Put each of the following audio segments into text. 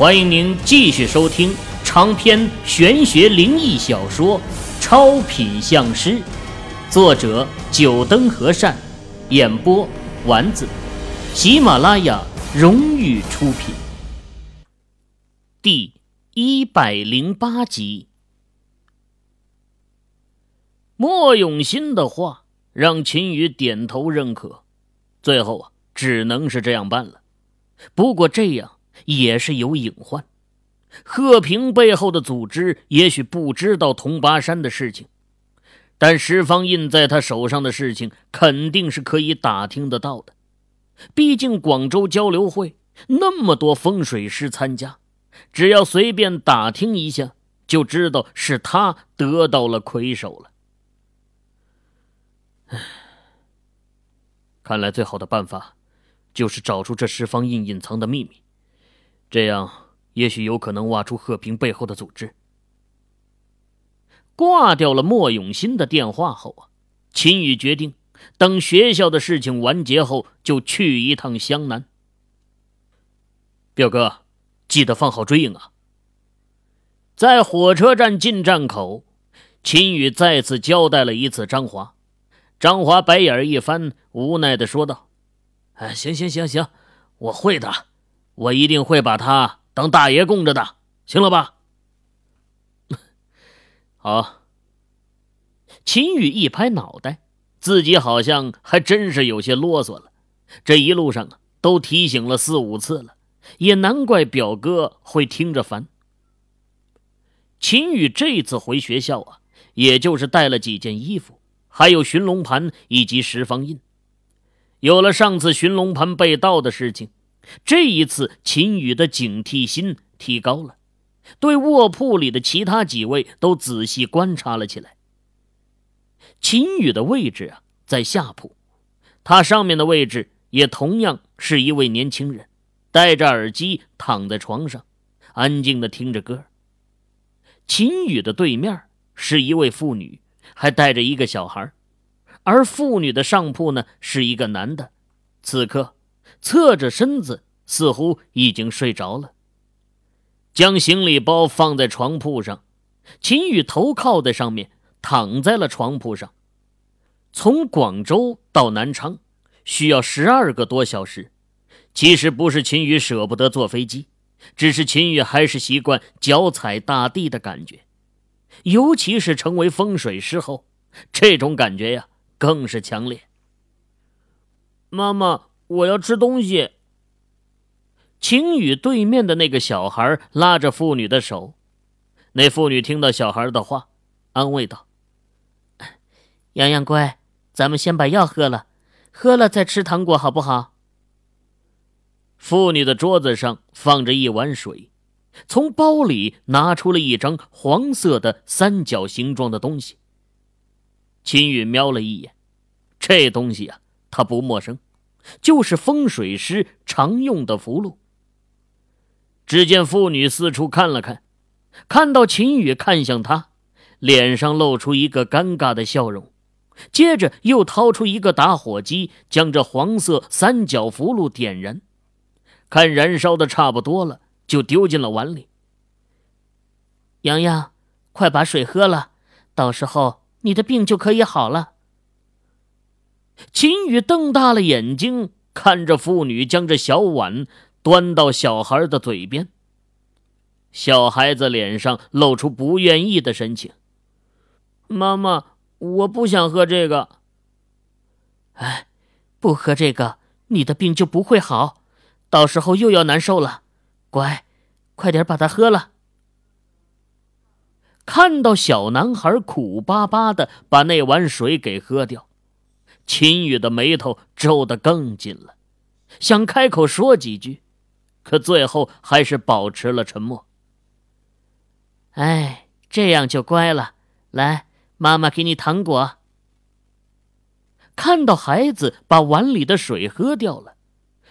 欢迎您继续收听长篇玄学灵异小说《超品相师》，作者：九灯和善，演播：丸子，喜马拉雅荣誉出品。第一百零八集，莫永新的话让秦宇点头认可，最后啊，只能是这样办了。不过这样。也是有隐患，贺平背后的组织也许不知道铜拔山的事情，但石方印在他手上的事情肯定是可以打听得到的。毕竟广州交流会那么多风水师参加，只要随便打听一下，就知道是他得到了魁首了。唉，看来最好的办法，就是找出这石方印隐藏的秘密。这样也许有可能挖出贺平背后的组织。挂掉了莫永新的电话后啊，秦宇决定等学校的事情完结后就去一趟湘南。表哥，记得放好追影啊！在火车站进站口，秦宇再次交代了一次张华。张华白眼一翻，无奈的说道：“哎，行行行行，我会的。”我一定会把他当大爷供着的，行了吧？好。秦宇一拍脑袋，自己好像还真是有些啰嗦了。这一路上啊，都提醒了四五次了，也难怪表哥会听着烦。秦宇这次回学校啊，也就是带了几件衣服，还有寻龙盘以及十方印。有了上次寻龙盘被盗的事情。这一次，秦宇的警惕心提高了，对卧铺里的其他几位都仔细观察了起来。秦宇的位置啊，在下铺，他上面的位置也同样是一位年轻人，戴着耳机躺在床上，安静的听着歌。秦宇的对面是一位妇女，还带着一个小孩，而妇女的上铺呢是一个男的，此刻。侧着身子，似乎已经睡着了。将行李包放在床铺上，秦宇头靠在上面，躺在了床铺上。从广州到南昌需要十二个多小时。其实不是秦宇舍不得坐飞机，只是秦宇还是习惯脚踩大地的感觉，尤其是成为风水师后，这种感觉呀更是强烈。妈妈。我要吃东西。秦宇对面的那个小孩拉着妇女的手，那妇女听到小孩的话，安慰道：“洋洋乖，咱们先把药喝了，喝了再吃糖果，好不好？”妇女的桌子上放着一碗水，从包里拿出了一张黄色的三角形状的东西。秦宇瞄了一眼，这东西啊，他不陌生。就是风水师常用的符箓。只见妇女四处看了看，看到秦宇看向她，脸上露出一个尴尬的笑容，接着又掏出一个打火机，将这黄色三角符箓点燃，看燃烧的差不多了，就丢进了碗里。洋洋，快把水喝了，到时候你的病就可以好了。秦宇瞪大了眼睛看着妇女，将这小碗端到小孩的嘴边。小孩子脸上露出不愿意的神情：“妈妈，我不想喝这个。”“哎，不喝这个，你的病就不会好，到时候又要难受了。乖，快点把它喝了。”看到小男孩苦巴巴的把那碗水给喝掉。秦宇的眉头皱得更紧了，想开口说几句，可最后还是保持了沉默。哎，这样就乖了。来，妈妈给你糖果。看到孩子把碗里的水喝掉了，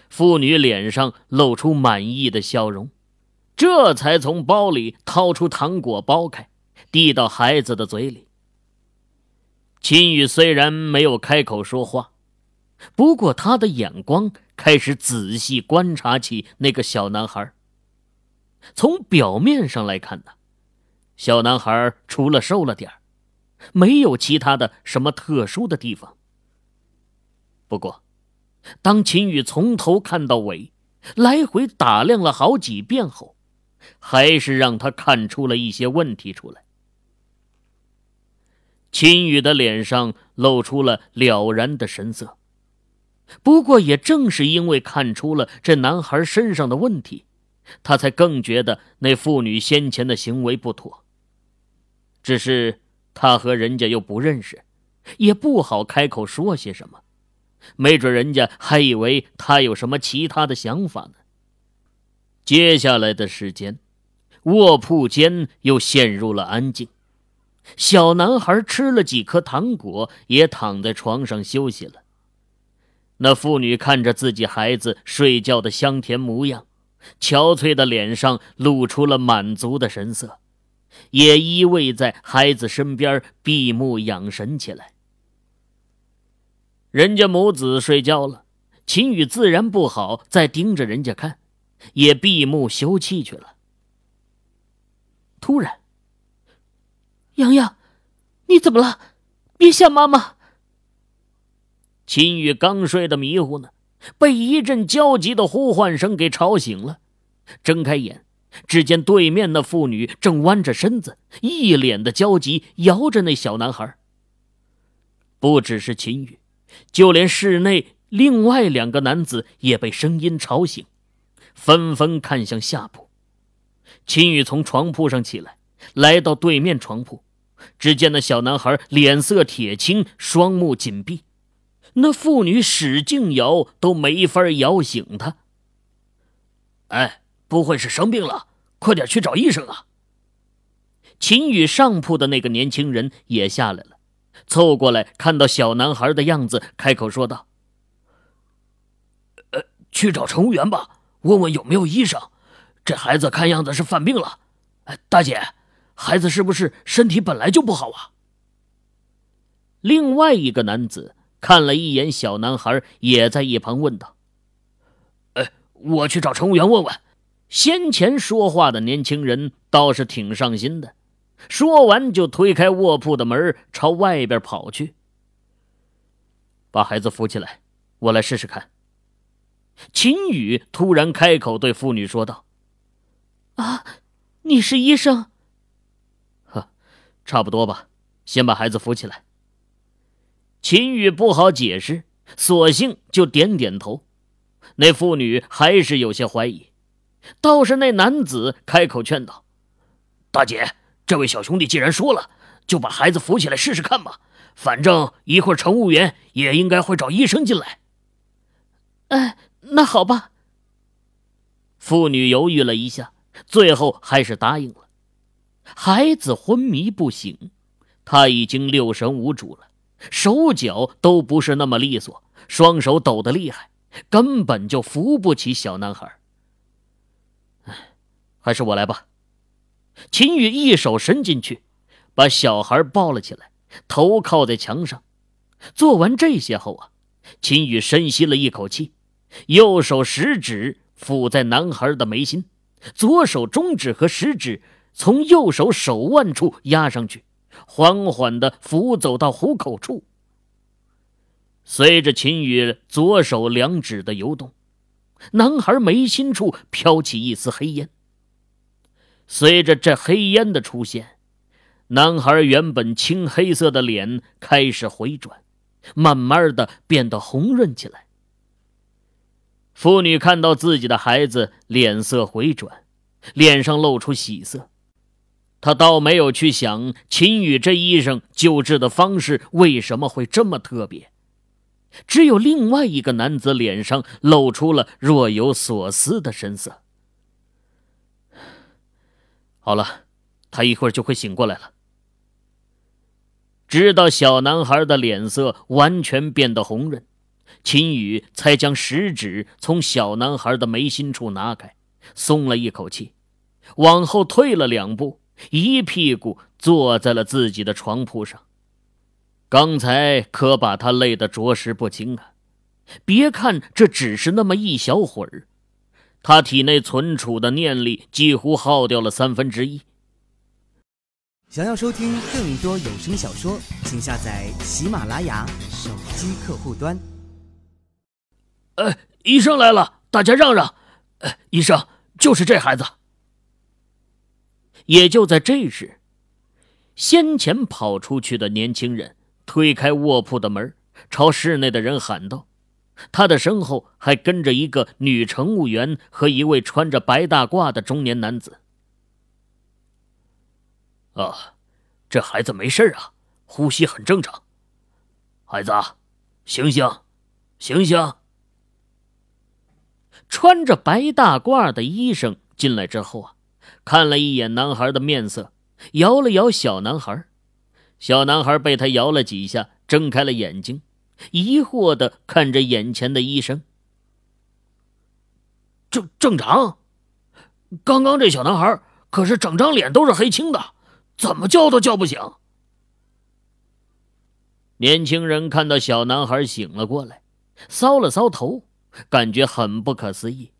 妇女脸上露出满意的笑容，这才从包里掏出糖果，剥开，递到孩子的嘴里。秦宇虽然没有开口说话，不过他的眼光开始仔细观察起那个小男孩。从表面上来看呢，小男孩除了瘦了点没有其他的什么特殊的地方。不过，当秦宇从头看到尾，来回打量了好几遍后，还是让他看出了一些问题出来。秦宇的脸上露出了了然的神色。不过，也正是因为看出了这男孩身上的问题，他才更觉得那妇女先前的行为不妥。只是他和人家又不认识，也不好开口说些什么。没准人家还以为他有什么其他的想法呢。接下来的时间，卧铺间又陷入了安静。小男孩吃了几颗糖果，也躺在床上休息了。那妇女看着自己孩子睡觉的香甜模样，憔悴的脸上露出了满足的神色，也依偎在孩子身边闭目养神起来。人家母子睡觉了，秦宇自然不好再盯着人家看，也闭目休憩去了。突然，洋洋，你怎么了？别吓妈妈！秦宇刚睡得迷糊呢，被一阵焦急的呼唤声给吵醒了。睁开眼，只见对面那妇女正弯着身子，一脸的焦急，摇着那小男孩。不只是秦宇。就连室内另外两个男子也被声音吵醒，纷纷看向下铺。秦宇从床铺上起来，来到对面床铺，只见那小男孩脸色铁青，双目紧闭。那妇女使劲摇，都没法摇醒他。哎，不会是生病了？快点去找医生啊！秦宇上铺的那个年轻人也下来了。凑过来，看到小男孩的样子，开口说道：“呃，去找乘务员吧，问问有没有医生。这孩子看样子是犯病了。哎，大姐，孩子是不是身体本来就不好啊？”另外一个男子看了一眼小男孩，也在一旁问道：“哎，我去找乘务员问问。”先前说话的年轻人倒是挺上心的。说完，就推开卧铺的门，朝外边跑去。把孩子扶起来，我来试试看。秦宇突然开口对妇女说道：“啊，你是医生？呵，差不多吧。先把孩子扶起来。”秦宇不好解释，索性就点点头。那妇女还是有些怀疑，倒是那男子开口劝道：“大姐。”这位小兄弟既然说了，就把孩子扶起来试试看吧。反正一会儿乘务员也应该会找医生进来。哎，那好吧。妇女犹豫了一下，最后还是答应了。孩子昏迷不醒，他已经六神无主了，手脚都不是那么利索，双手抖得厉害，根本就扶不起小男孩。哎，还是我来吧。秦宇一手伸进去，把小孩抱了起来，头靠在墙上。做完这些后啊，秦宇深吸了一口气，右手食指抚在男孩的眉心，左手中指和食指从右手手腕处压上去，缓缓地抚走到虎口处。随着秦宇左手两指的游动，男孩眉心处飘起一丝黑烟。随着这黑烟的出现，男孩原本青黑色的脸开始回转，慢慢的变得红润起来。妇女看到自己的孩子脸色回转，脸上露出喜色，他倒没有去想秦宇这医生救治的方式为什么会这么特别，只有另外一个男子脸上露出了若有所思的神色。好了，他一会儿就会醒过来了。直到小男孩的脸色完全变得红润，秦宇才将食指从小男孩的眉心处拿开，松了一口气，往后退了两步，一屁股坐在了自己的床铺上。刚才可把他累得着实不轻啊！别看这只是那么一小会儿，他体内存储的念力几乎耗掉了三分之一。想要收听更多有声小说，请下载喜马拉雅手机客户端。呃，医生来了，大家让让！呃，医生，就是这孩子。也就在这时，先前跑出去的年轻人推开卧铺的门，朝室内的人喊道：“他的身后还跟着一个女乘务员和一位穿着白大褂的中年男子。”啊，这孩子没事啊，呼吸很正常。孩子，醒醒，醒醒！穿着白大褂的医生进来之后啊，看了一眼男孩的面色，摇了摇小男孩。小男孩被他摇了几下，睁开了眼睛，疑惑的看着眼前的医生。正正常，刚刚这小男孩可是整张脸都是黑青的。怎么叫都叫不醒。年轻人看到小男孩醒了过来，搔了搔头，感觉很不可思议：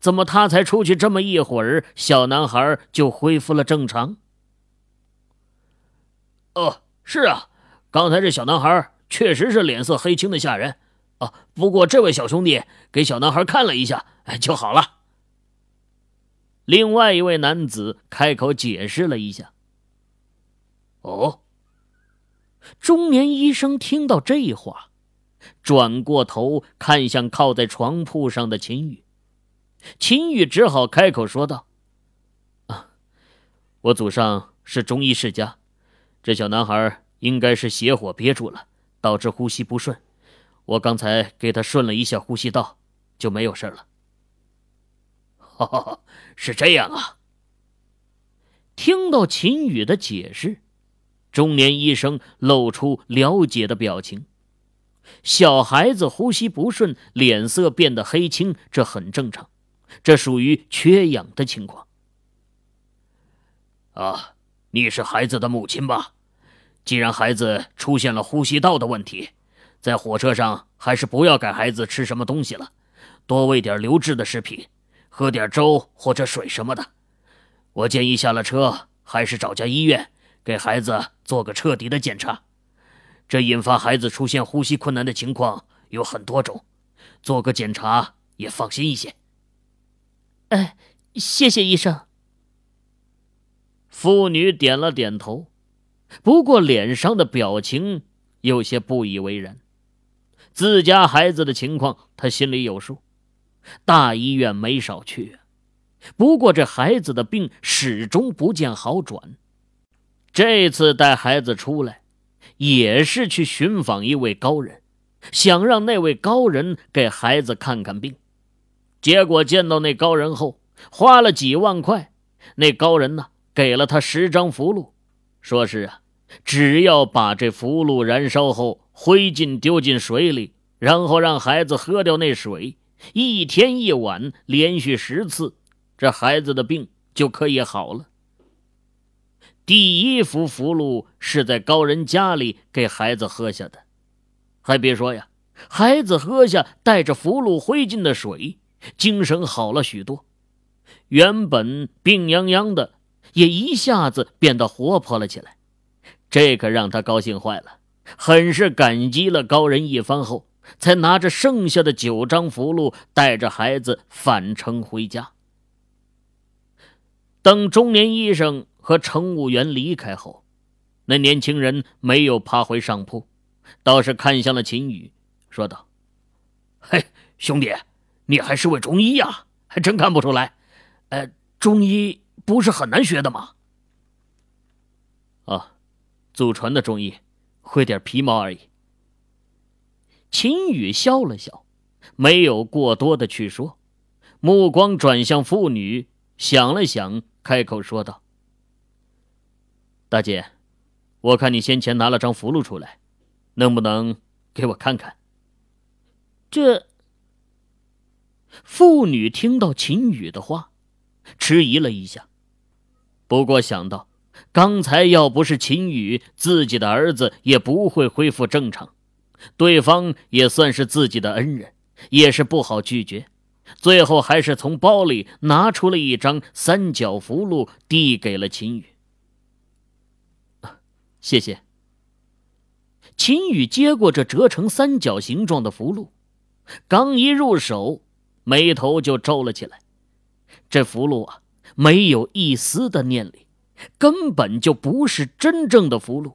怎么他才出去这么一会儿，小男孩就恢复了正常？哦，是啊，刚才这小男孩确实是脸色黑青的吓人。哦，不过这位小兄弟给小男孩看了一下，哎，就好了。另外一位男子开口解释了一下。哦，中年医生听到这话，转过头看向靠在床铺上的秦宇，秦宇只好开口说道：“啊，我祖上是中医世家，这小男孩应该是邪火憋住了，导致呼吸不顺。我刚才给他顺了一下呼吸道，就没有事了。”哈哈，是这样啊。听到秦宇的解释。中年医生露出了解的表情。小孩子呼吸不顺，脸色变得黑青，这很正常，这属于缺氧的情况。啊，你是孩子的母亲吧？既然孩子出现了呼吸道的问题，在火车上还是不要给孩子吃什么东西了，多喂点流质的食品，喝点粥或者水什么的。我建议下了车还是找家医院。给孩子做个彻底的检查，这引发孩子出现呼吸困难的情况有很多种，做个检查也放心一些。哎，谢谢医生。妇女点了点头，不过脸上的表情有些不以为然。自家孩子的情况，她心里有数，大医院没少去，不过这孩子的病始终不见好转。这次带孩子出来，也是去寻访一位高人，想让那位高人给孩子看看病。结果见到那高人后，花了几万块。那高人呢，给了他十张符箓，说是啊，只要把这符箓燃烧后，灰烬丢进水里，然后让孩子喝掉那水，一天一晚，连续十次，这孩子的病就可以好了。第一幅符箓是在高人家里给孩子喝下的，还别说呀，孩子喝下带着符箓灰烬的水，精神好了许多，原本病殃殃的也一下子变得活泼了起来，这可让他高兴坏了，很是感激了高人一番后，才拿着剩下的九张符箓，带着孩子返程回家。等中年医生。和乘务员离开后，那年轻人没有爬回上铺，倒是看向了秦宇，说道：“嘿，兄弟，你还是位中医呀？还真看不出来。呃，中医不是很难学的吗？”“啊，祖传的中医，会点皮毛而已。”秦宇笑了笑，没有过多的去说，目光转向妇女，想了想，开口说道。大姐，我看你先前拿了张符箓出来，能不能给我看看？这妇女听到秦宇的话，迟疑了一下，不过想到刚才要不是秦宇，自己的儿子也不会恢复正常，对方也算是自己的恩人，也是不好拒绝，最后还是从包里拿出了一张三角符箓，递给了秦宇。谢谢。秦宇接过这折成三角形状的符箓，刚一入手，眉头就皱了起来。这符箓啊，没有一丝的念力，根本就不是真正的符箓。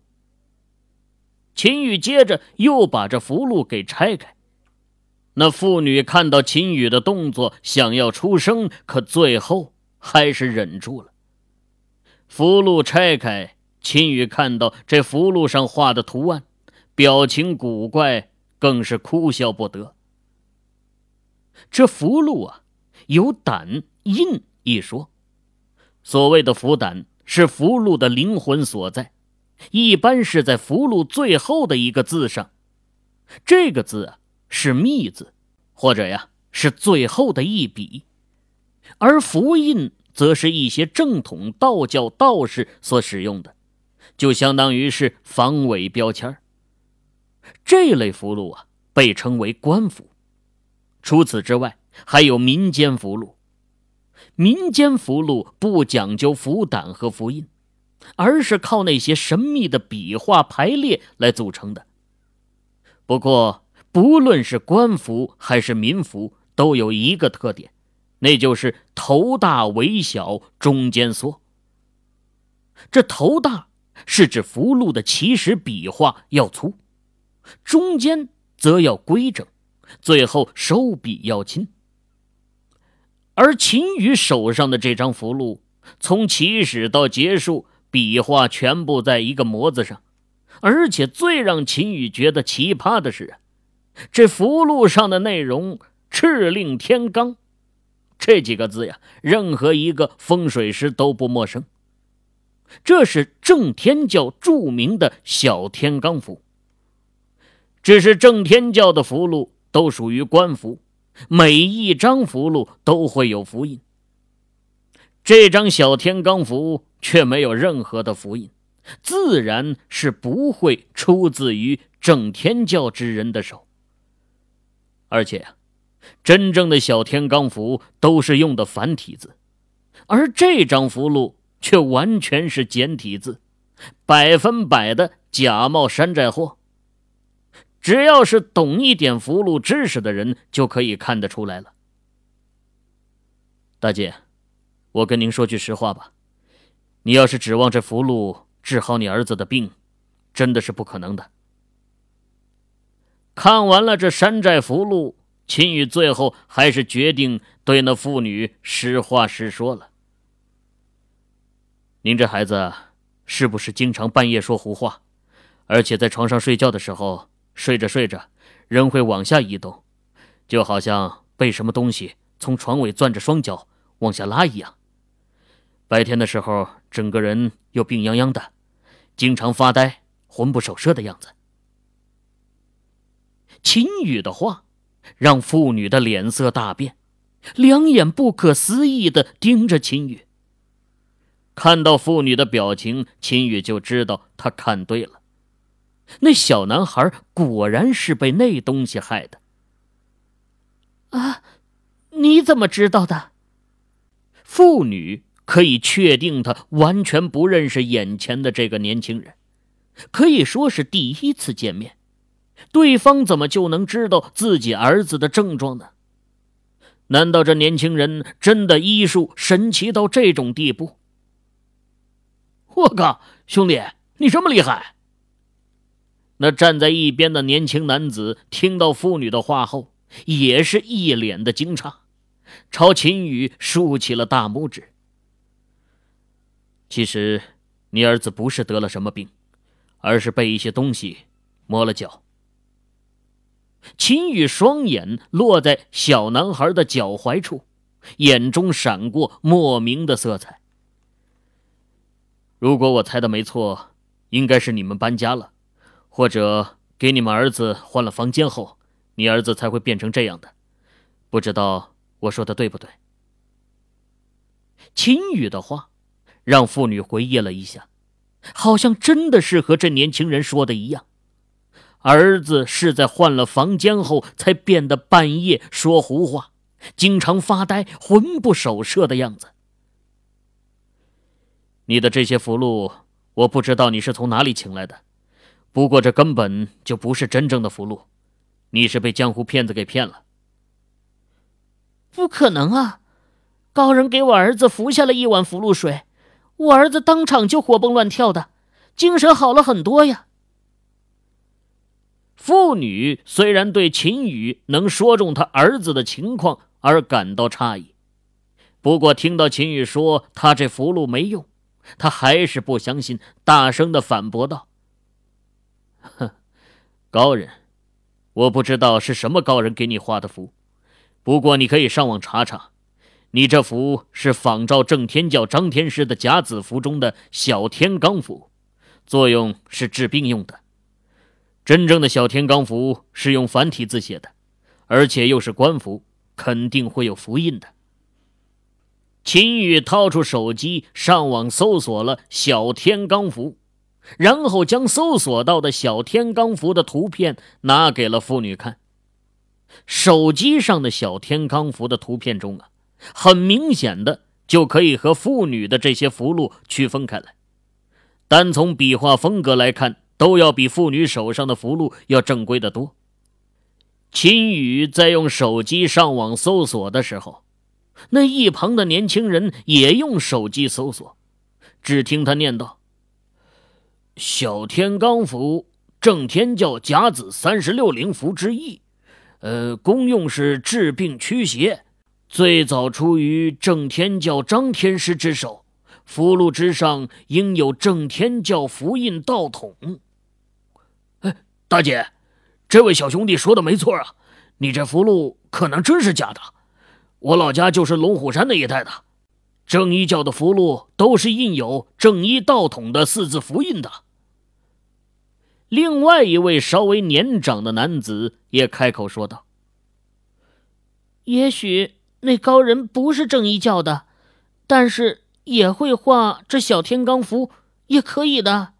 秦宇接着又把这符箓给拆开。那妇女看到秦宇的动作，想要出声，可最后还是忍住了。符箓拆开，秦宇看到这符箓上画的图案，表情古怪，更是哭笑不得。这符箓啊，有胆印一说。所谓的符胆，是符箓的灵魂所在，一般是在符箓最后的一个字上。这个字啊。是密字，或者呀是最后的一笔，而符印则是一些正统道教道士所使用的，就相当于是防伪标签这类符箓啊被称为官符。除此之外，还有民间符箓。民间符箓不讲究符胆和符印，而是靠那些神秘的笔画排列来组成的。不过，不论是官服还是民服，都有一个特点，那就是头大尾小，中间缩。这头大是指符箓的起始笔画要粗，中间则要规整，最后收笔要轻。而秦羽手上的这张符箓，从起始到结束，笔画全部在一个模子上，而且最让秦羽觉得奇葩的是这符箓上的内容“敕令天罡”这几个字呀，任何一个风水师都不陌生。这是正天教著名的小天罡符。只是正天教的符箓都属于官符，每一张符箓都会有符印。这张小天罡符却没有任何的符印，自然是不会出自于正天教之人的手。而且呀，真正的小天罡符都是用的繁体字，而这张符箓却完全是简体字，百分百的假冒山寨货。只要是懂一点符箓知识的人，就可以看得出来了。大姐，我跟您说句实话吧，你要是指望这符箓治好你儿子的病，真的是不可能的。看完了这山寨符箓，秦宇最后还是决定对那妇女实话实说了。您这孩子是不是经常半夜说胡话，而且在床上睡觉的时候，睡着睡着人会往下移动，就好像被什么东西从床尾攥着双脚往下拉一样。白天的时候，整个人又病殃殃的，经常发呆、魂不守舍的样子。秦宇的话，让妇女的脸色大变，两眼不可思议的盯着秦宇。看到妇女的表情，秦宇就知道他看对了，那小男孩果然是被那东西害的。啊，你怎么知道的？妇女可以确定，她完全不认识眼前的这个年轻人，可以说是第一次见面。对方怎么就能知道自己儿子的症状呢？难道这年轻人真的医术神奇到这种地步？我靠，兄弟，你这么厉害！那站在一边的年轻男子听到妇女的话后，也是一脸的惊诧，朝秦宇竖起了大拇指。其实，你儿子不是得了什么病，而是被一些东西磨了脚。秦宇双眼落在小男孩的脚踝处，眼中闪过莫名的色彩。如果我猜的没错，应该是你们搬家了，或者给你们儿子换了房间后，你儿子才会变成这样的。不知道我说的对不对？秦宇的话让妇女回忆了一下，好像真的是和这年轻人说的一样。儿子是在换了房间后才变得半夜说胡话，经常发呆、魂不守舍的样子。你的这些符箓，我不知道你是从哪里请来的，不过这根本就不是真正的符箓，你是被江湖骗子给骗了。不可能啊！高人给我儿子服下了一碗符箓水，我儿子当场就活蹦乱跳的，精神好了很多呀。妇女虽然对秦宇能说中他儿子的情况而感到诧异，不过听到秦宇说他这符箓没用，他还是不相信，大声的反驳道：“哼，高人，我不知道是什么高人给你画的符，不过你可以上网查查，你这符是仿照正天教张天师的甲子符中的小天罡符，作用是治病用的。”真正的小天罡符是用繁体字写的，而且又是官符，肯定会有符印的。秦宇掏出手机，上网搜索了小天罡符，然后将搜索到的小天罡符的图片拿给了妇女看。手机上的小天罡符的图片中啊，很明显的就可以和妇女的这些符箓区分开来，单从笔画风格来看。都要比妇女手上的符箓要正规的多。秦宇在用手机上网搜索的时候，那一旁的年轻人也用手机搜索。只听他念道：“小天罡符，正天教甲子三十六灵符之一，呃，功用是治病驱邪，最早出于正天教张天师之手，符箓之上应有正天教符印道统。”哎大姐，这位小兄弟说的没错啊，你这符箓可能真是假的。我老家就是龙虎山那一带的，正一教的符箓都是印有“正一道统”的四字符印的。另外一位稍微年长的男子也开口说道：“也许那高人不是正一教的，但是也会画这小天罡符，也可以的。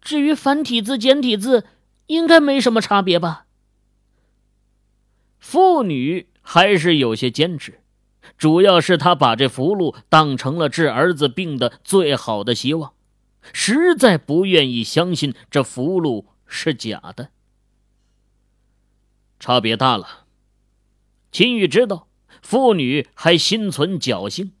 至于繁体字、简体字……”应该没什么差别吧。妇女还是有些坚持，主要是她把这符箓当成了治儿子病的最好的希望，实在不愿意相信这符箓是假的。差别大了。秦宇知道妇女还心存侥幸，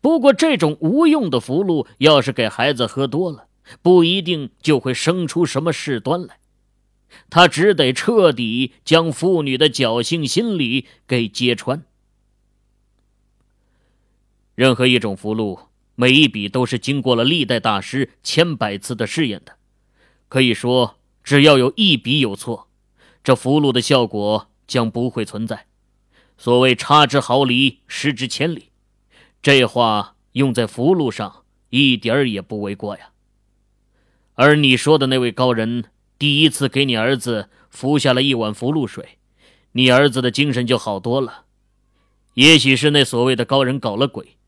不过这种无用的符箓要是给孩子喝多了，不一定就会生出什么事端来。他只得彻底将妇女的侥幸心理给揭穿。任何一种符箓，每一笔都是经过了历代大师千百次的试验的。可以说，只要有一笔有错，这符箓的效果将不会存在。所谓“差之毫厘，失之千里”，这话用在符箓上一点儿也不为过呀。而你说的那位高人。第一次给你儿子服下了一碗符箓水，你儿子的精神就好多了。也许是那所谓的高人搞了鬼，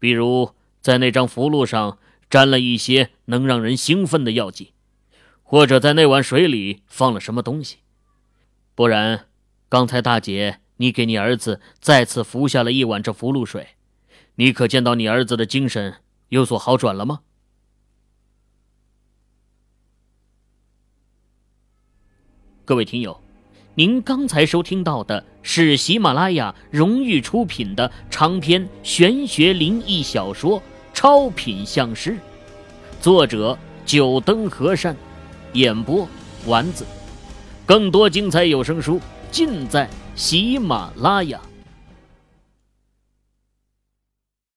比如在那张符箓上沾了一些能让人兴奋的药剂，或者在那碗水里放了什么东西。不然，刚才大姐你给你儿子再次服下了一碗这符箓水，你可见到你儿子的精神有所好转了吗？各位听友，您刚才收听到的是喜马拉雅荣誉出品的长篇玄学灵异小说《超品相师》，作者九灯和善，演播丸子。更多精彩有声书尽在喜马拉雅。